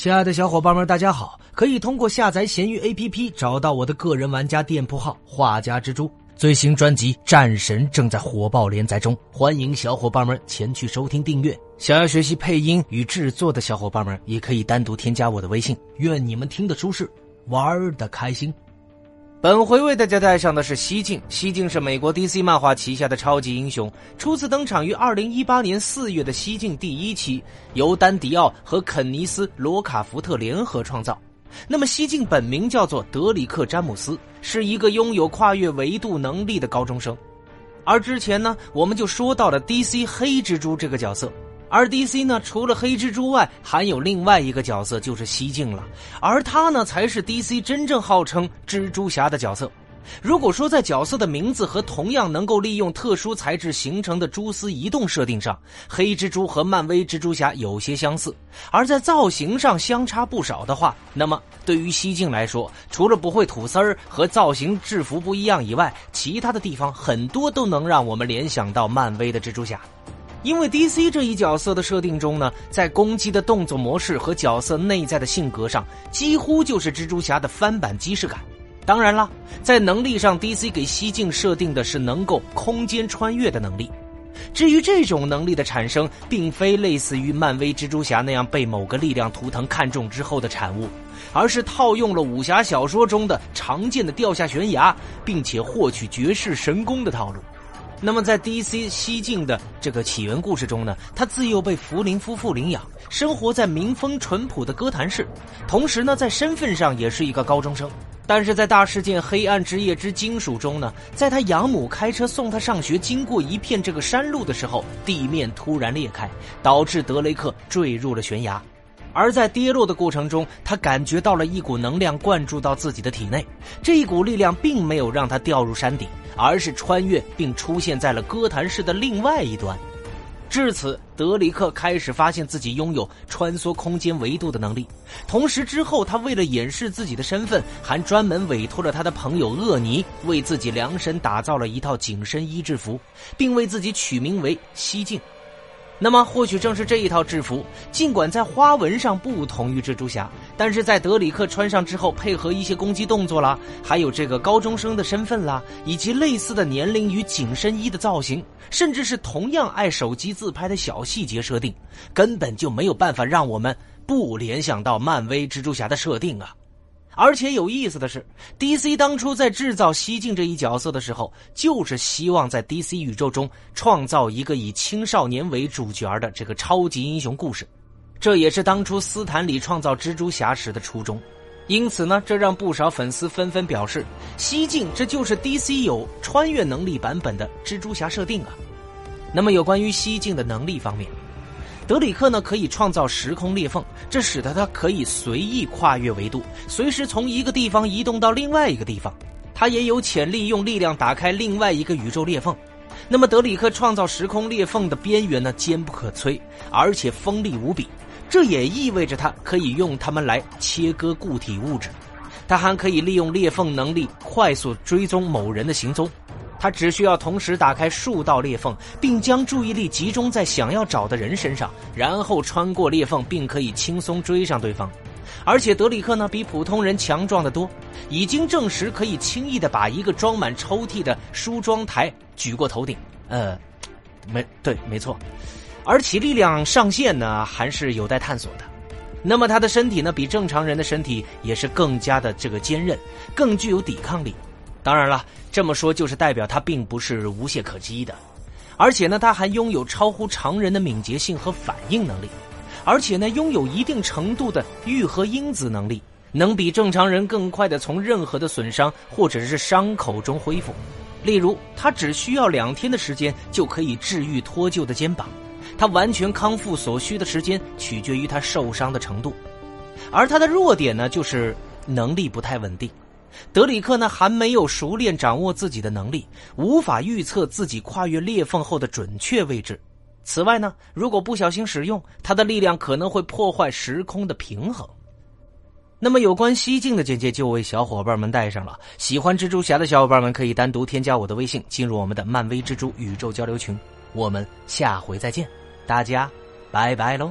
亲爱的小伙伴们，大家好！可以通过下载闲鱼 APP 找到我的个人玩家店铺号“画家蜘蛛”。最新专辑《战神》正在火爆连载中，欢迎小伙伴们前去收听订阅。想要学习配音与制作的小伙伴们，也可以单独添加我的微信。愿你们听得舒适，玩的开心。本回为大家带上的是西境。西境是美国 DC 漫画旗下的超级英雄，初次登场于二零一八年四月的西境第一期，由丹迪奥和肯尼斯·罗卡福特联合创造。那么西境本名叫做德里克·詹姆斯，是一个拥有跨越维度能力的高中生。而之前呢，我们就说到了 DC 黑蜘蛛这个角色。而 DC 呢，除了黑蜘蛛外，还有另外一个角色，就是西境了。而他呢，才是 DC 真正号称蜘蛛侠的角色。如果说在角色的名字和同样能够利用特殊材质形成的蛛丝移动设定上，黑蜘蛛和漫威蜘蛛侠有些相似；而在造型上相差不少的话，那么对于西境来说，除了不会吐丝儿和造型制服不一样以外，其他的地方很多都能让我们联想到漫威的蜘蛛侠。因为 DC 这一角色的设定中呢，在攻击的动作模式和角色内在的性格上，几乎就是蜘蛛侠的翻版即视感。当然了，在能力上，DC 给西境设定的是能够空间穿越的能力。至于这种能力的产生，并非类似于漫威蜘蛛侠那样被某个力量图腾看中之后的产物，而是套用了武侠小说中的常见的掉下悬崖并且获取绝世神功的套路。那么，在 DC 西境的这个起源故事中呢，他自幼被福林夫妇领养，生活在民风淳朴的哥谭市，同时呢，在身份上也是一个高中生。但是在大事件《黑暗之夜之金属》中呢，在他养母开车送他上学，经过一片这个山路的时候，地面突然裂开，导致德雷克坠入了悬崖。而在跌落的过程中，他感觉到了一股能量灌注到自己的体内，这一股力量并没有让他掉入山底。而是穿越并出现在了哥谭市的另外一端。至此，德里克开始发现自己拥有穿梭空间维度的能力。同时，之后他为了掩饰自己的身份，还专门委托了他的朋友厄尼为自己量身打造了一套紧身衣制服，并为自己取名为西境。那么，或许正是这一套制服，尽管在花纹上不同于蜘蛛侠，但是在德里克穿上之后，配合一些攻击动作啦，还有这个高中生的身份啦，以及类似的年龄与紧身衣的造型，甚至是同样爱手机自拍的小细节设定，根本就没有办法让我们不联想到漫威蜘蛛侠的设定啊。而且有意思的是，DC 当初在制造西境这一角色的时候，就是希望在 DC 宇宙中创造一个以青少年为主角的这个超级英雄故事，这也是当初斯坦李创造蜘蛛侠时的初衷。因此呢，这让不少粉丝纷纷表示，西境这就是 DC 有穿越能力版本的蜘蛛侠设定啊。那么有关于西境的能力方面。德里克呢可以创造时空裂缝，这使得他可以随意跨越维度，随时从一个地方移动到另外一个地方。他也有潜力用力量打开另外一个宇宙裂缝。那么德里克创造时空裂缝的边缘呢坚不可摧，而且锋利无比，这也意味着他可以用它们来切割固体物质。他还可以利用裂缝能力快速追踪某人的行踪。他只需要同时打开数道裂缝，并将注意力集中在想要找的人身上，然后穿过裂缝，并可以轻松追上对方。而且德里克呢，比普通人强壮的多，已经证实可以轻易的把一个装满抽屉的梳妆台举过头顶。呃，没对，没错。而其力量上限呢，还是有待探索的。那么他的身体呢，比正常人的身体也是更加的这个坚韧，更具有抵抗力。当然了，这么说就是代表他并不是无懈可击的，而且呢，他还拥有超乎常人的敏捷性和反应能力，而且呢，拥有一定程度的愈合因子能力，能比正常人更快的从任何的损伤或者是伤口中恢复。例如，他只需要两天的时间就可以治愈脱臼的肩膀，他完全康复所需的时间取决于他受伤的程度，而他的弱点呢，就是能力不太稳定。德里克呢还没有熟练掌握自己的能力，无法预测自己跨越裂缝后的准确位置。此外呢，如果不小心使用，他的力量可能会破坏时空的平衡。那么，有关西境的简介就为小伙伴们带上了。喜欢蜘蛛侠的小伙伴们可以单独添加我的微信，进入我们的漫威蜘蛛宇宙交流群。我们下回再见，大家拜拜喽。